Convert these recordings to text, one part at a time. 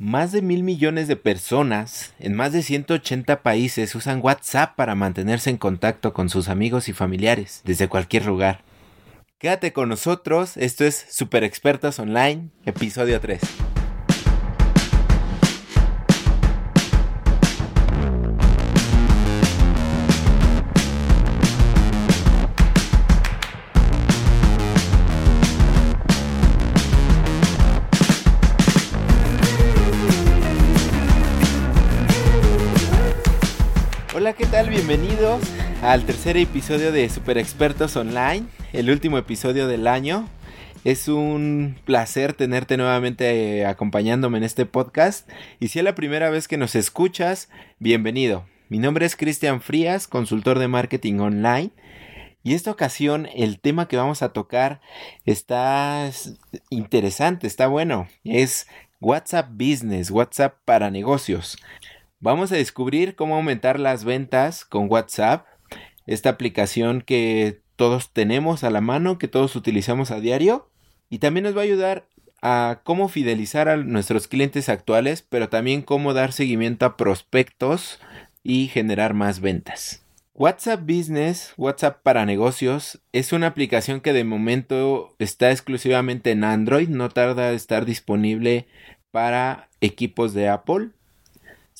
Más de mil millones de personas en más de 180 países usan WhatsApp para mantenerse en contacto con sus amigos y familiares desde cualquier lugar. Quédate con nosotros, esto es Super Expertos Online, episodio 3. Al tercer episodio de Super Expertos Online, el último episodio del año. Es un placer tenerte nuevamente eh, acompañándome en este podcast. Y si es la primera vez que nos escuchas, bienvenido. Mi nombre es Cristian Frías, consultor de marketing online. Y esta ocasión el tema que vamos a tocar está interesante, está bueno. Es WhatsApp Business, WhatsApp para negocios. Vamos a descubrir cómo aumentar las ventas con WhatsApp, esta aplicación que todos tenemos a la mano, que todos utilizamos a diario, y también nos va a ayudar a cómo fidelizar a nuestros clientes actuales, pero también cómo dar seguimiento a prospectos y generar más ventas. WhatsApp Business, WhatsApp para negocios, es una aplicación que de momento está exclusivamente en Android, no tarda en estar disponible para equipos de Apple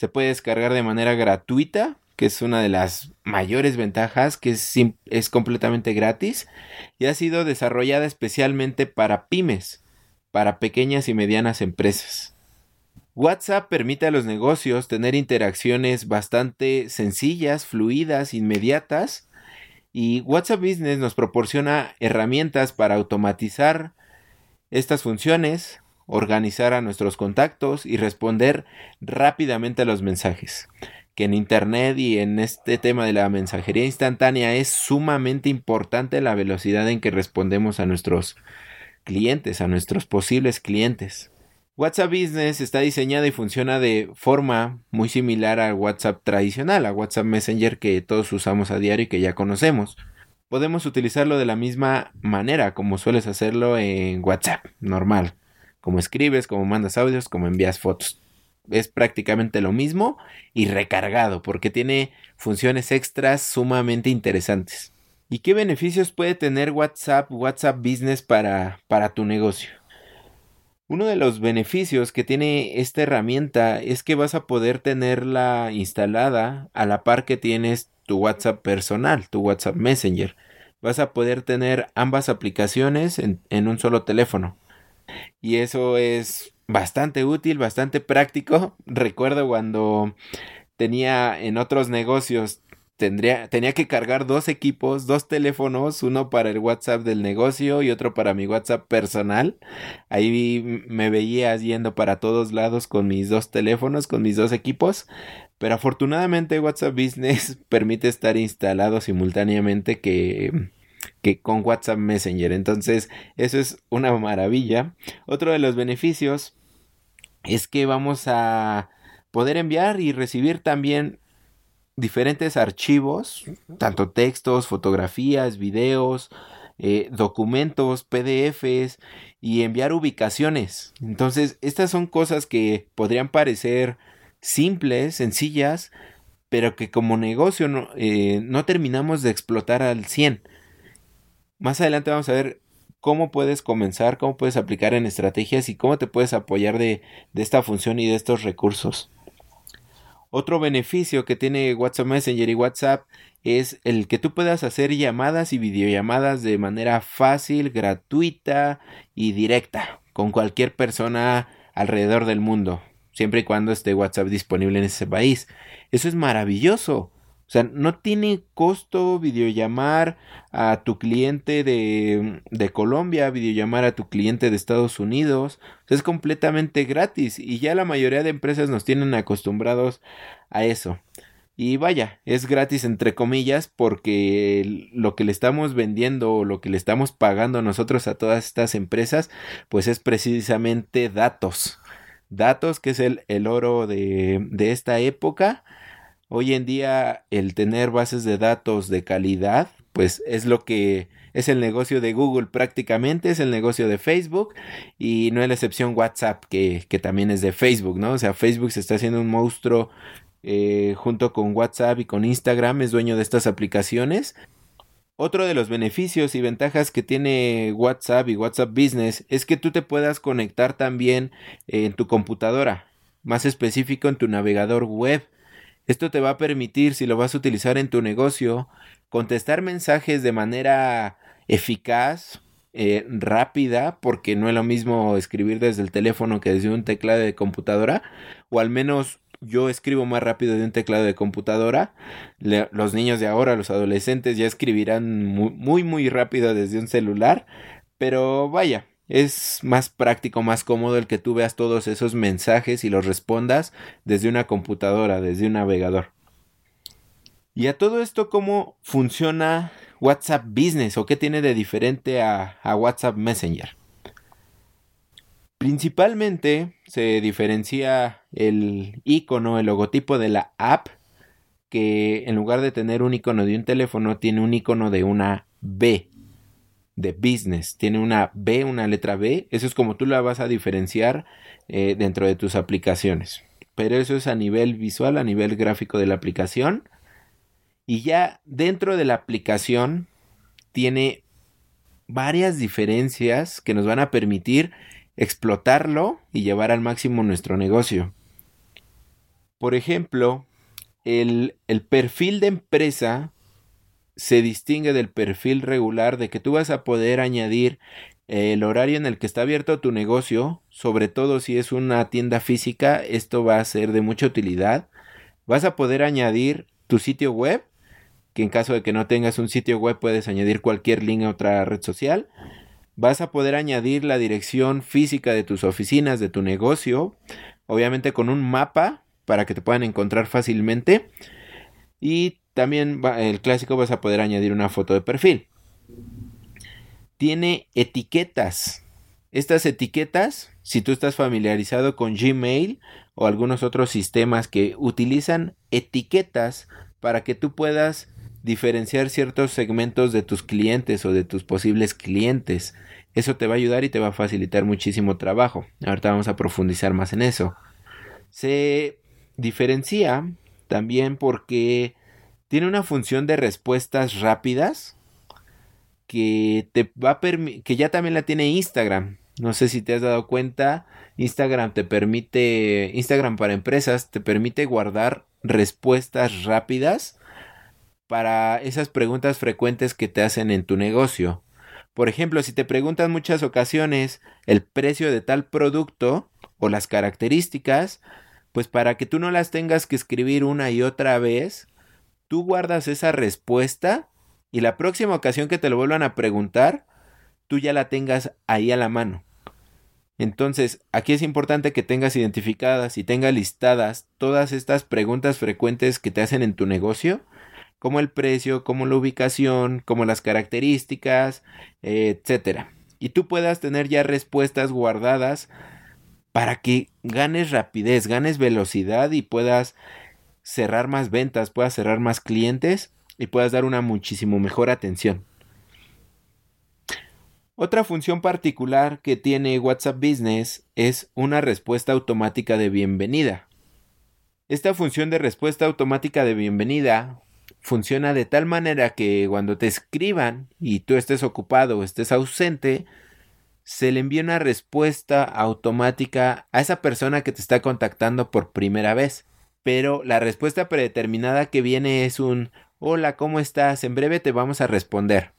se puede descargar de manera gratuita, que es una de las mayores ventajas, que es, es completamente gratis y ha sido desarrollada especialmente para pymes, para pequeñas y medianas empresas. WhatsApp permite a los negocios tener interacciones bastante sencillas, fluidas, inmediatas, y WhatsApp Business nos proporciona herramientas para automatizar estas funciones, organizar a nuestros contactos y responder rápidamente a los mensajes. Que en Internet y en este tema de la mensajería instantánea es sumamente importante la velocidad en que respondemos a nuestros clientes, a nuestros posibles clientes. WhatsApp Business está diseñada y funciona de forma muy similar al WhatsApp tradicional, a WhatsApp Messenger que todos usamos a diario y que ya conocemos. Podemos utilizarlo de la misma manera como sueles hacerlo en WhatsApp normal como escribes, como mandas audios, como envías fotos. Es prácticamente lo mismo y recargado porque tiene funciones extras sumamente interesantes. ¿Y qué beneficios puede tener WhatsApp, WhatsApp Business para, para tu negocio? Uno de los beneficios que tiene esta herramienta es que vas a poder tenerla instalada a la par que tienes tu WhatsApp personal, tu WhatsApp Messenger. Vas a poder tener ambas aplicaciones en, en un solo teléfono y eso es bastante útil, bastante práctico. Recuerdo cuando tenía en otros negocios Tendría, tenía que cargar dos equipos, dos teléfonos, uno para el WhatsApp del negocio y otro para mi WhatsApp personal. Ahí me veía yendo para todos lados con mis dos teléfonos, con mis dos equipos. Pero afortunadamente WhatsApp Business permite estar instalado simultáneamente que que con WhatsApp Messenger. Entonces, eso es una maravilla. Otro de los beneficios es que vamos a poder enviar y recibir también diferentes archivos, tanto textos, fotografías, videos, eh, documentos, PDFs y enviar ubicaciones. Entonces, estas son cosas que podrían parecer simples, sencillas, pero que como negocio no, eh, no terminamos de explotar al 100. Más adelante vamos a ver cómo puedes comenzar, cómo puedes aplicar en estrategias y cómo te puedes apoyar de, esta función y de estos recursos. Otro beneficio que tiene WhatsApp Messenger y WhatsApp es el que tú puedas hacer llamadas y videollamadas de manera fácil, gratuita y directa con cualquier persona alrededor del mundo, siempre y cuando esté WhatsApp disponible en ese país. Eso es maravilloso. O sea, no tiene costo videollamar a tu cliente de, de Colombia, videollamar a tu cliente de Estados Unidos. Es completamente gratis y ya la mayoría de empresas nos tienen acostumbrados a eso. Y vaya, es gratis entre comillas porque lo que le estamos vendiendo o lo que le estamos pagando nosotros a todas estas empresas, pues es precisamente datos. Datos que es el, el oro de, de esta época Hoy en día el tener bases de datos de calidad, pues es lo que es el negocio de Google prácticamente, es el negocio de Facebook y no es la excepción WhatsApp que, que también es de Facebook, ¿no? O sea, Facebook se está haciendo un monstruo eh, junto con WhatsApp y con Instagram, es dueño de estas aplicaciones. Otro de los beneficios y ventajas que tiene WhatsApp y WhatsApp Business es que tú te puedas conectar también en tu computadora, más específico en tu navegador web. Esto te va a permitir, si lo vas a utilizar en tu negocio, contestar mensajes de manera eficaz, eh, rápida, porque no es lo mismo escribir desde el teléfono que desde un teclado de computadora, o al menos yo escribo más rápido de un teclado de computadora. los niños de ahora, los adolescentes, ya escribirán muy, muy, muy rápido desde un celular. Pero vaya, es más práctico, más cómodo el que tú veas todos esos mensajes y los respondas desde una computadora, desde un navegador. Y a todo esto, ¿cómo funciona WhatsApp Business o qué tiene de diferente a, WhatsApp Messenger? Principalmente se diferencia el icono, el logotipo de la app, que en lugar de tener un icono de un teléfono, tiene un icono de una B, de business. Tiene una B, una letra B. Eso es como tú la vas a diferenciar eh, dentro de tus aplicaciones. Pero eso es a nivel visual, a nivel gráfico de la aplicación. Y ya dentro de la aplicación tiene varias diferencias que nos van a permitir explotarlo y llevar al máximo nuestro negocio. Por ejemplo, el, el, perfil de empresa se distingue del perfil regular de que tú vas a poder añadir el horario en el que está abierto tu negocio, sobre todo si es una tienda física, esto va a ser de mucha utilidad. Vas a poder añadir tu sitio web que en caso de que no tengas un sitio web puedes añadir cualquier link a otra red social. Vas a poder añadir la dirección física de tus oficinas, de tu negocio, obviamente con un mapa para que te puedan encontrar fácilmente. Y también el clásico vas a poder añadir una foto de perfil. Tiene etiquetas. Estas etiquetas, si tú estás familiarizado con Gmail o algunos otros sistemas que utilizan etiquetas para que tú puedas diferenciar ciertos segmentos de tus clientes o de tus posibles clientes. Eso te va a ayudar y te va a facilitar muchísimo trabajo. Ahorita vamos a profundizar más en eso. Se diferencia también porque tiene una función de respuestas rápidas que te va a que ya también la tiene Instagram. No sé si te has dado cuenta, Instagram te permite Instagram para empresas te permite guardar respuestas rápidas para esas preguntas frecuentes que te hacen en tu negocio. Por ejemplo, si te preguntan muchas ocasiones el precio de tal producto o las características, pues para que tú no las tengas que escribir una y otra vez, tú guardas esa respuesta y la próxima ocasión que te lo vuelvan a preguntar, tú ya la tengas ahí a la mano. Entonces, aquí es importante que tengas identificadas y tengas listadas todas estas preguntas frecuentes que te hacen en tu negocio como el precio, como la ubicación, como las características, etcétera. Y tú puedas tener ya respuestas guardadas para que ganes rapidez, ganes velocidad y puedas cerrar más ventas, puedas cerrar más clientes y puedas dar una muchísimo mejor atención. Otra función particular que tiene WhatsApp Business es una respuesta automática de bienvenida. Esta función de respuesta automática de bienvenida funciona de tal manera que cuando te escriban y tú estés ocupado o estés ausente, se le envía una respuesta automática a esa persona que te está contactando por primera vez. Pero la respuesta predeterminada que viene es un hola, ¿cómo estás? En breve te vamos a responder.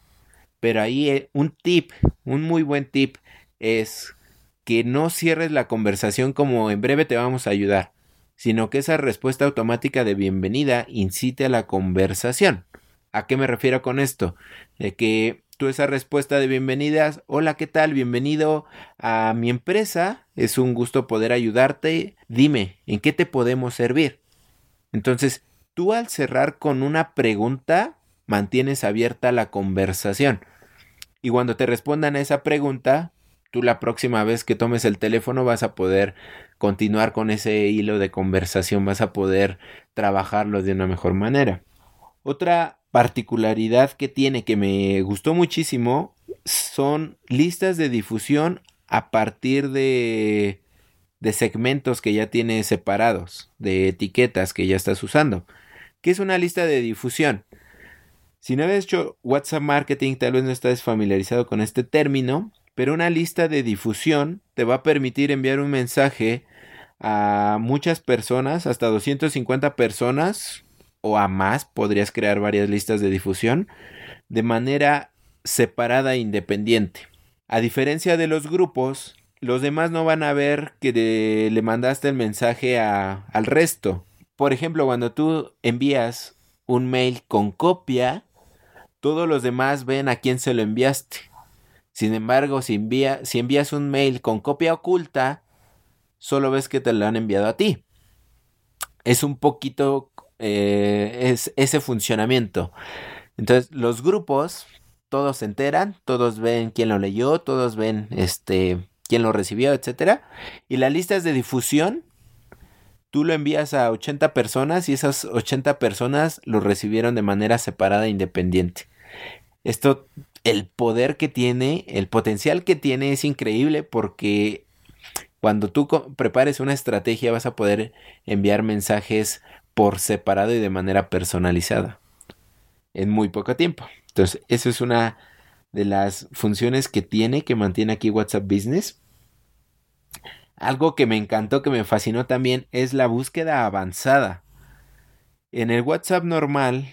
Pero ahí eh, un tip, un muy buen tip es que no cierres la conversación como en breve te vamos a ayudar sino que esa respuesta automática de bienvenida incite a la conversación. ¿A qué me refiero con esto? De que tú esa respuesta de bienvenidas, hola, ¿qué tal? Bienvenido a mi empresa, es un gusto poder ayudarte, dime, ¿en qué te podemos servir? Entonces, tú al cerrar con una pregunta, mantienes abierta la conversación. Y cuando te respondan a esa pregunta, tú la próxima vez que tomes el teléfono vas a poder continuar con ese hilo de conversación, vas a poder trabajarlo de una mejor manera. Otra particularidad que tiene que me gustó muchísimo son listas de difusión a partir de, de segmentos que ya tienes separados, de etiquetas que ya estás usando. ¿Qué es una lista de difusión? Si no habías hecho WhatsApp Marketing, tal vez no estás familiarizado con este término, pero una lista de difusión te va a permitir enviar un mensaje a muchas personas, hasta 250 personas o a más, podrías crear varias listas de difusión de manera separada e independiente. A diferencia de los grupos, los demás no van a ver que le mandaste el mensaje al resto. Por ejemplo, cuando tú envías un mail con copia, todos los demás ven a quién se lo enviaste. Sin embargo, si, si envías un mail con copia oculta, solo ves que te lo han enviado a ti. Es un poquito eh, es ese funcionamiento. Entonces, los grupos, todos se enteran, todos ven quién lo leyó, todos ven este quién lo recibió, etcétera. Y las listas de difusión, tú lo envías a 80 personas y esas 80 personas lo recibieron de manera separada e independiente. Esto, el poder que tiene, el potencial que tiene es increíble porque cuando tú prepares una estrategia vas a poder enviar mensajes por separado y de manera personalizada en muy poco tiempo. Entonces, eso es una de las funciones que tiene, que mantiene aquí WhatsApp Business. Algo que me encantó, que me fascinó también, es la búsqueda avanzada. En el WhatsApp normal,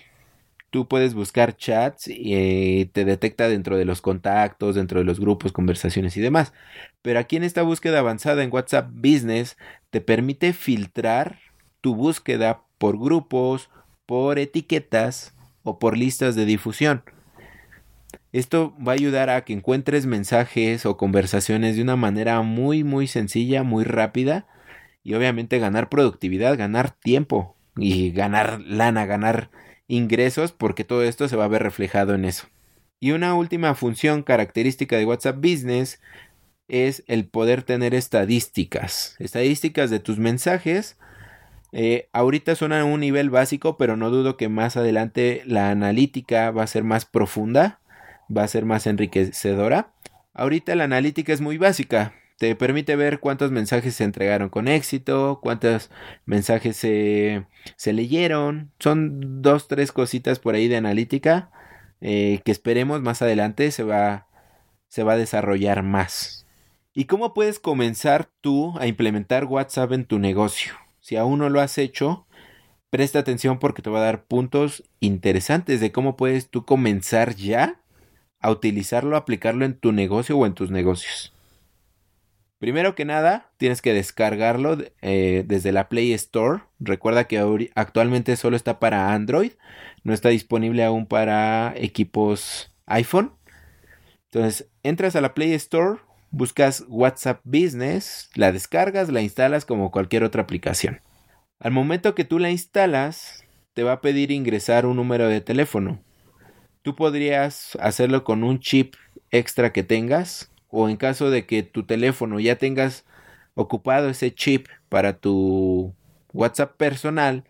tú puedes buscar chats y eh, te detecta dentro de los contactos, dentro de los grupos, conversaciones y demás. Pero aquí en esta búsqueda avanzada en WhatsApp Business te permite filtrar tu búsqueda por grupos, por etiquetas o por listas de difusión. Esto va a ayudar a que encuentres mensajes o conversaciones de una manera muy muy sencilla, muy rápida y obviamente ganar productividad, ganar tiempo y ganar lana, ganar ingresos porque todo esto se va a ver reflejado en eso. Y una última función característica de WhatsApp Business es el poder tener estadísticas, estadísticas de tus mensajes. Eh, ahorita son a un nivel básico, pero no dudo que más adelante la analítica va a ser más profunda, va a ser más enriquecedora. Ahorita la analítica es muy básica, te permite ver cuántos mensajes se entregaron con éxito, cuántos mensajes se, se leyeron. Son dos, tres cositas por ahí de analítica eh, que esperemos más adelante se va, se va a desarrollar más. ¿Y cómo puedes comenzar tú a implementar WhatsApp en tu negocio? Si aún no lo has hecho, presta atención porque te va a dar puntos interesantes de cómo puedes tú comenzar ya a utilizarlo, aplicarlo en tu negocio o en tus negocios. Primero que nada, tienes que descargarlo eh, desde la Play Store. Recuerda que actualmente solo está para Android, no está disponible aún para equipos iPhone. Entonces, entras a la Play Store, buscas WhatsApp Business, la descargas, la instalas como cualquier otra aplicación. Al momento que tú la instalas, te va a pedir ingresar un número de teléfono. Tú podrías hacerlo con un chip extra que tengas o en caso de que tu teléfono ya tengas ocupado ese chip para tu WhatsApp personal,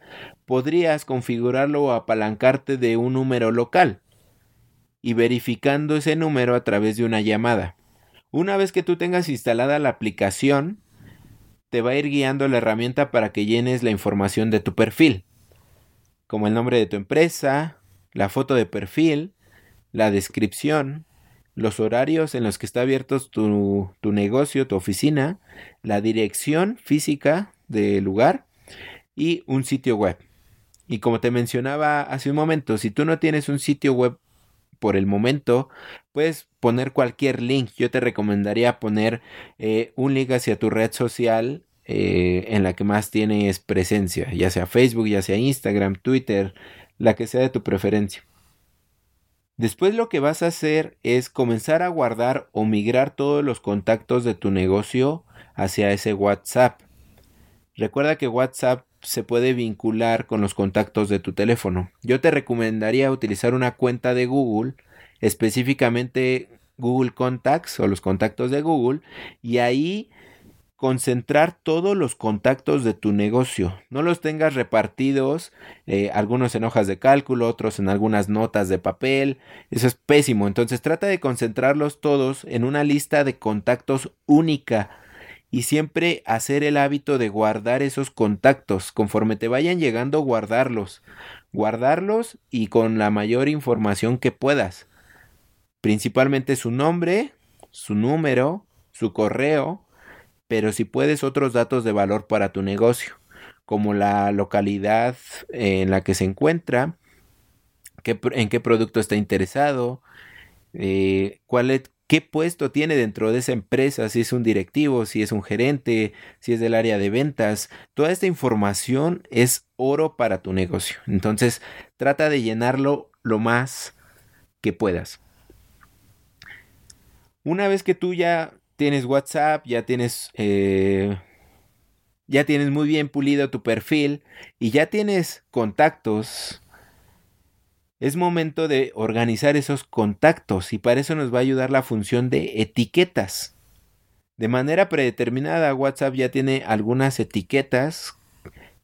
podrías configurarlo o apalancarte de un número local y verificando ese número a través de una llamada. Una vez que tú tengas instalada la aplicación, te va a ir guiando la herramienta para que llenes la información de tu perfil, como el nombre de tu empresa, la foto de perfil, la descripción, los horarios en los que está abierto tu, tu negocio, tu oficina, la dirección física del lugar y un sitio web. Y como te mencionaba hace un momento, si tú no tienes un sitio web por el momento, puedes poner cualquier link. Yo te recomendaría poner eh, un link hacia tu red social eh, en la que más tienes presencia, ya sea Facebook, ya sea Instagram, Twitter, la que sea de tu preferencia. Después lo que vas a hacer es comenzar a guardar o migrar todos los contactos de tu negocio hacia ese WhatsApp. Recuerda que WhatsApp se puede vincular con los contactos de tu teléfono. Yo te recomendaría utilizar una cuenta de Google, específicamente Google Contacts o los contactos de Google, y ahí concentrar todos los contactos de tu negocio. No los tengas repartidos, eh, algunos en hojas de cálculo, otros en algunas notas de papel. Eso es pésimo. Entonces trata de concentrarlos todos en una lista de contactos única. Y siempre hacer el hábito de guardar esos contactos. Conforme te vayan llegando, guardarlos. Guardarlos y con la mayor información que puedas. Principalmente su nombre, su número, su correo pero si puedes otros datos de valor para tu negocio, como la localidad en la que se encuentra, en qué producto está interesado, eh, cuál qué puesto tiene dentro de esa empresa, si es un directivo, si es un gerente, si es del área de ventas. Toda esta información es oro para tu negocio. Entonces, trata de llenarlo lo más que puedas. Una vez que tú ya tienes WhatsApp, ya tienes, eh, ya tienes muy bien pulido tu perfil y ya tienes contactos. Es momento de organizar esos contactos y para eso nos va a ayudar la función de etiquetas. De manera predeterminada, WhatsApp ya tiene algunas etiquetas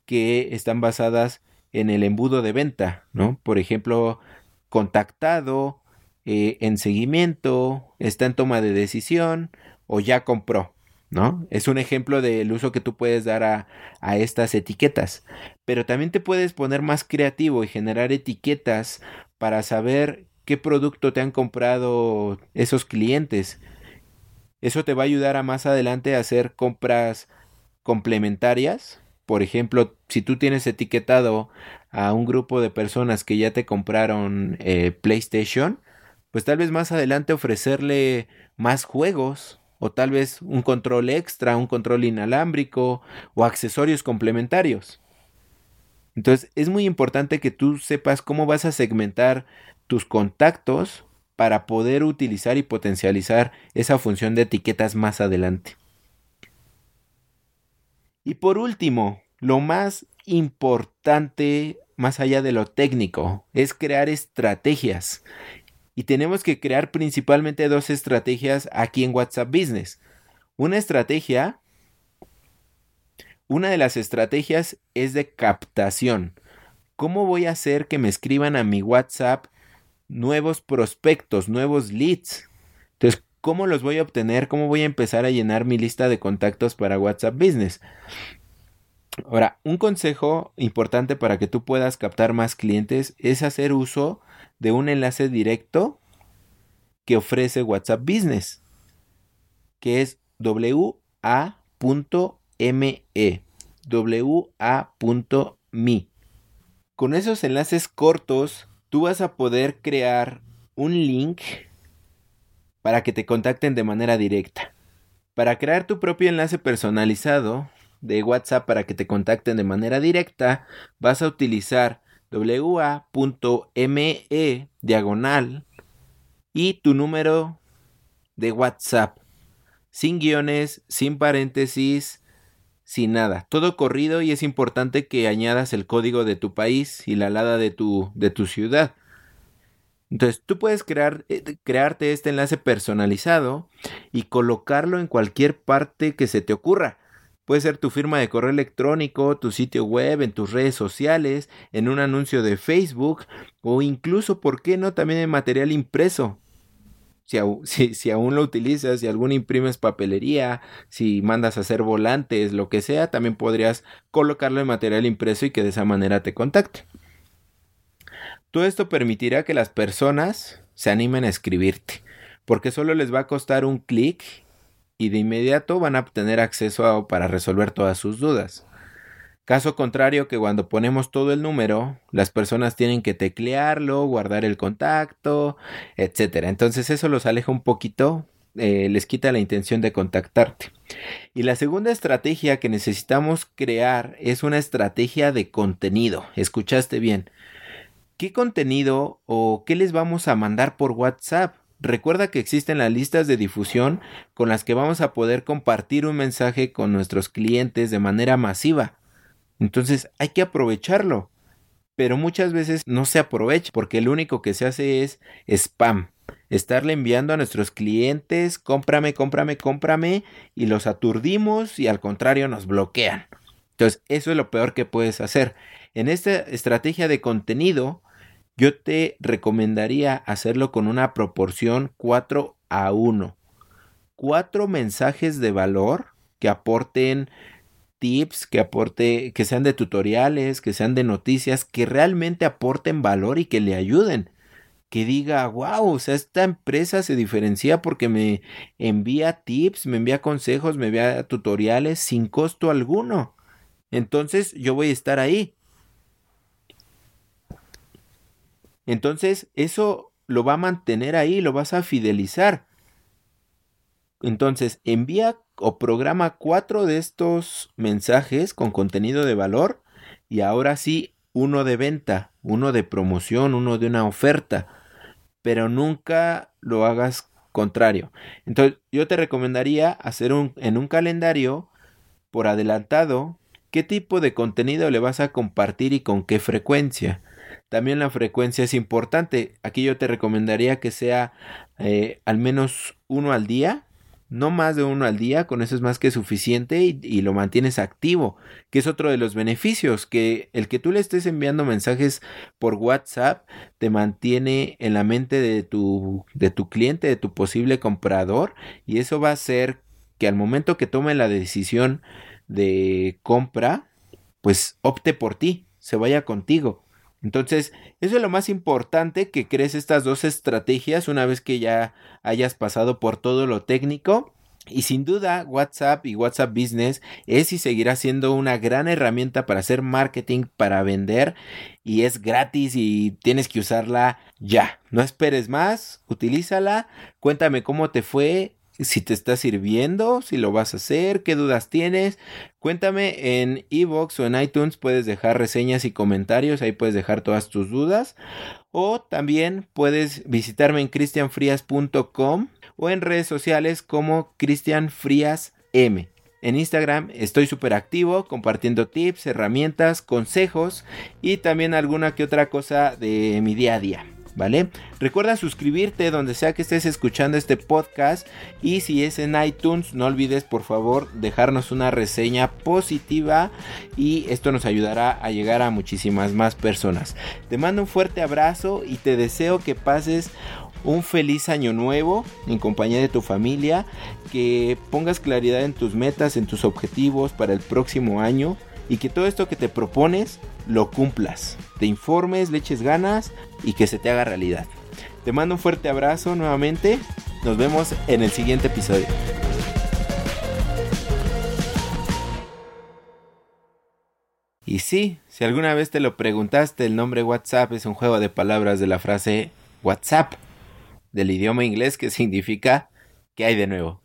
que están basadas en el embudo de venta, ¿no? Por ejemplo, contactado, eh, en seguimiento, está en toma de decisión, o ya compró, ¿no? Es un ejemplo del uso que tú puedes dar a, a, estas etiquetas. Pero también te puedes poner más creativo y generar etiquetas para saber qué producto te han comprado esos clientes. Eso te va a ayudar a más adelante a hacer compras complementarias. Por ejemplo, si tú tienes etiquetado a un grupo de personas que ya te compraron eh, PlayStation, pues tal vez más adelante ofrecerle más juegos o tal vez un control extra, un control inalámbrico o accesorios complementarios. Entonces es muy importante que tú sepas cómo vas a segmentar tus contactos para poder utilizar y potencializar esa función de etiquetas más adelante. Y por último, lo más importante, más allá de lo técnico, es crear estrategias y tenemos que crear principalmente dos estrategias aquí en WhatsApp Business. Una estrategia, una de las estrategias es de captación. ¿Cómo voy a hacer que me escriban a mi WhatsApp nuevos prospectos, nuevos leads? Entonces, ¿cómo los voy a obtener? ¿Cómo voy a empezar a llenar mi lista de contactos para WhatsApp Business? Ahora, un consejo importante para que tú puedas captar más clientes es hacer uso de un enlace directo que ofrece WhatsApp Business, que es wa.me, wa.me. Con esos enlaces cortos, tú vas a poder crear un link para que te contacten de manera directa. Para crear tu propio enlace personalizado de WhatsApp para que te contacten de manera directa, vas a utilizar wa.me diagonal y tu número de WhatsApp. Sin guiones, sin paréntesis, sin nada. Todo corrido y es importante que añadas el código de tu país y la alada de tu, de tu ciudad. Entonces tú puedes crear, eh, crearte este enlace personalizado y colocarlo en cualquier parte que se te ocurra. Puede ser tu firma de correo electrónico, tu sitio web, en tus redes sociales, en un anuncio de Facebook o incluso, ¿por qué no?, también en material impreso. Si, si, aún lo utilizas, si aún imprimes papelería, si mandas a hacer volantes, lo que sea, también podrías colocarlo en material impreso y que de esa manera te contacte. Todo esto permitirá que las personas se animen a escribirte, porque solo les va a costar un clic y de inmediato van a obtener acceso para resolver todas sus dudas. Caso contrario que cuando ponemos todo el número, las personas tienen que teclearlo, guardar el contacto, etc. Entonces eso los aleja un poquito, eh, les quita la intención de contactarte. Y la segunda estrategia que necesitamos crear es una estrategia de contenido. Escuchaste bien. ¿Qué contenido o qué les vamos a mandar por WhatsApp? Recuerda que existen las listas de difusión con las que vamos a poder compartir un mensaje con nuestros clientes de manera masiva. Entonces hay que aprovecharlo. Pero muchas veces no se aprovecha porque lo único que se hace es spam. estarle enviando a nuestros clientes, cómprame, cómprame, cómprame, y los aturdimos y al contrario nos bloquean. Entonces, eso es lo peor que puedes hacer. En esta estrategia de contenido, yo te recomendaría hacerlo con una proporción 4 a 1. Cuatro mensajes de valor que aporten tips, que aporte, que sean de tutoriales, que sean de noticias, que realmente aporten valor y que le ayuden. Que diga, wow, o sea, esta empresa se diferencia porque me envía tips, me envía consejos, me envía tutoriales sin costo alguno. Entonces yo voy a estar ahí. Entonces eso lo va a mantener ahí, lo vas a fidelizar. Entonces envía o programa cuatro de estos mensajes con contenido de valor y ahora sí uno de venta, uno de promoción, uno de una oferta, pero nunca lo hagas contrario. Entonces yo te recomendaría hacer un, en un calendario por adelantado qué tipo de contenido le vas a compartir y con qué frecuencia. También la frecuencia es importante. Aquí yo te recomendaría que sea eh, al menos uno al día no más de uno al día, con eso es más que suficiente y, lo mantienes activo, que es otro de los beneficios, que el que tú le estés enviando mensajes por WhatsApp te mantiene en la mente de tu, de tu cliente, de tu posible comprador, y eso va a hacer que al momento que tome la decisión de compra, pues opte por ti, se vaya contigo. Entonces, eso es lo más importante que crees estas dos estrategias una vez que ya hayas pasado por todo lo técnico. Y sin duda, WhatsApp y WhatsApp Business es y seguirá siendo una gran herramienta para hacer marketing, para vender y es gratis y tienes que usarla ya. No esperes más, utilízala, cuéntame cómo te fue, si te está sirviendo, si lo vas a hacer, qué dudas tienes. Cuéntame en Evox o en iTunes, puedes dejar reseñas y comentarios, ahí puedes dejar todas tus dudas. O también puedes visitarme en cristianfrias.com o en redes sociales como Cristian M. En Instagram estoy súper activo compartiendo tips, herramientas, consejos y también alguna que otra cosa de mi día a día. ¿Vale? Recuerda suscribirte donde sea que estés escuchando este podcast y si es en iTunes no olvides por favor dejarnos una reseña positiva y esto nos ayudará a llegar a muchísimas más personas. Te mando un fuerte abrazo y te deseo que pases un feliz año nuevo en compañía de tu familia, que pongas claridad en tus metas, en tus objetivos para el próximo año y que todo esto que te propones lo cumplas, te informes, le eches ganas y que se te haga realidad. Te mando un fuerte abrazo nuevamente, nos vemos en el siguiente episodio. Y sí, si alguna vez te lo preguntaste, el nombre WhatsApp es un juego de palabras de la frase WhatsApp, del idioma inglés que significa ¿qué hay de nuevo?